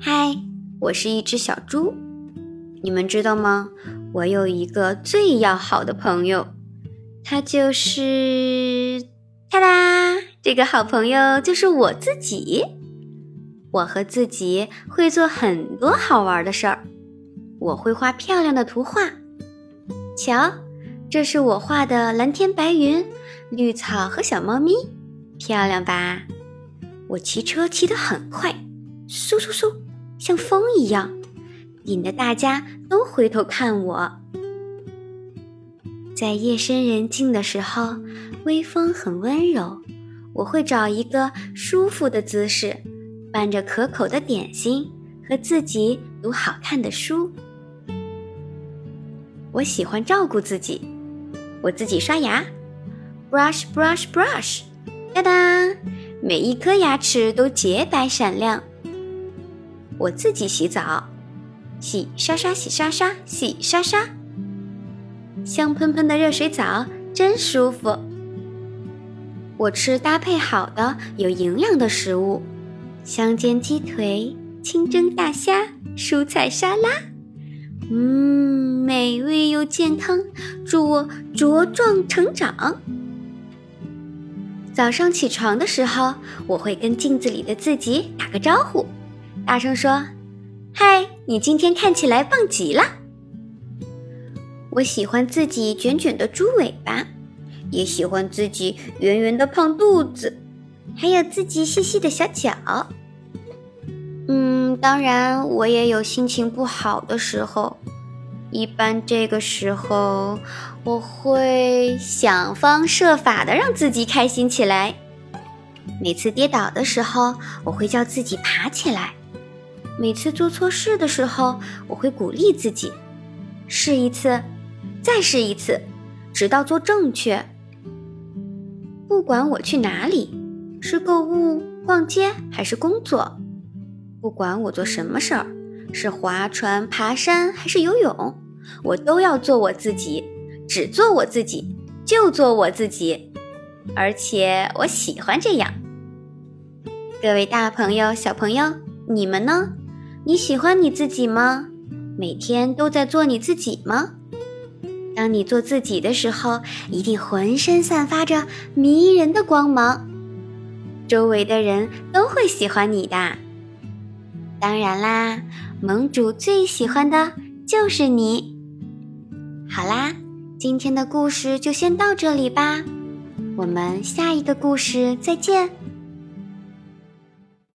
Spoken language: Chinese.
嗨，我是一只小猪。你们知道吗？我有一个最要好的朋友，他就是哒啦，这个好朋友就是我自己。我和自己会做很多好玩的事儿。我会画漂亮的图画。瞧，这是我画的蓝天白云、绿草和小猫咪，漂亮吧？我骑车骑得很快，嗖嗖嗖，像风一样，引得大家都回头看我。在夜深人静的时候，微风很温柔，我会找一个舒服的姿势，伴着可口的点心，和自己读好看的书。我喜欢照顾自己，我自己刷牙，brush brush brush，哒哒，每一颗牙齿都洁白闪亮。我自己洗澡，洗刷刷洗刷刷洗刷刷，香喷喷的热水澡真舒服。我吃搭配好的有营养的食物，香煎鸡腿、清蒸大虾、蔬菜沙拉，嗯。美味又健康，祝我茁壮成长。早上起床的时候，我会跟镜子里的自己打个招呼，大声说：“嗨，你今天看起来棒极了。”我喜欢自己卷卷的猪尾巴，也喜欢自己圆圆的胖肚子，还有自己细细的小脚。嗯，当然，我也有心情不好的时候。一般这个时候，我会想方设法的让自己开心起来。每次跌倒的时候，我会叫自己爬起来；每次做错事的时候，我会鼓励自己试一次，再试一次，直到做正确。不管我去哪里，是购物、逛街还是工作，不管我做什么事儿，是划船、爬山还是游泳。我都要做我自己，只做我自己，就做我自己，而且我喜欢这样。各位大朋友、小朋友，你们呢？你喜欢你自己吗？每天都在做你自己吗？当你做自己的时候，一定浑身散发着迷人的光芒，周围的人都会喜欢你的。当然啦，盟主最喜欢的就是你。好啦，今天的故事就先到这里吧，我们下一个故事再见。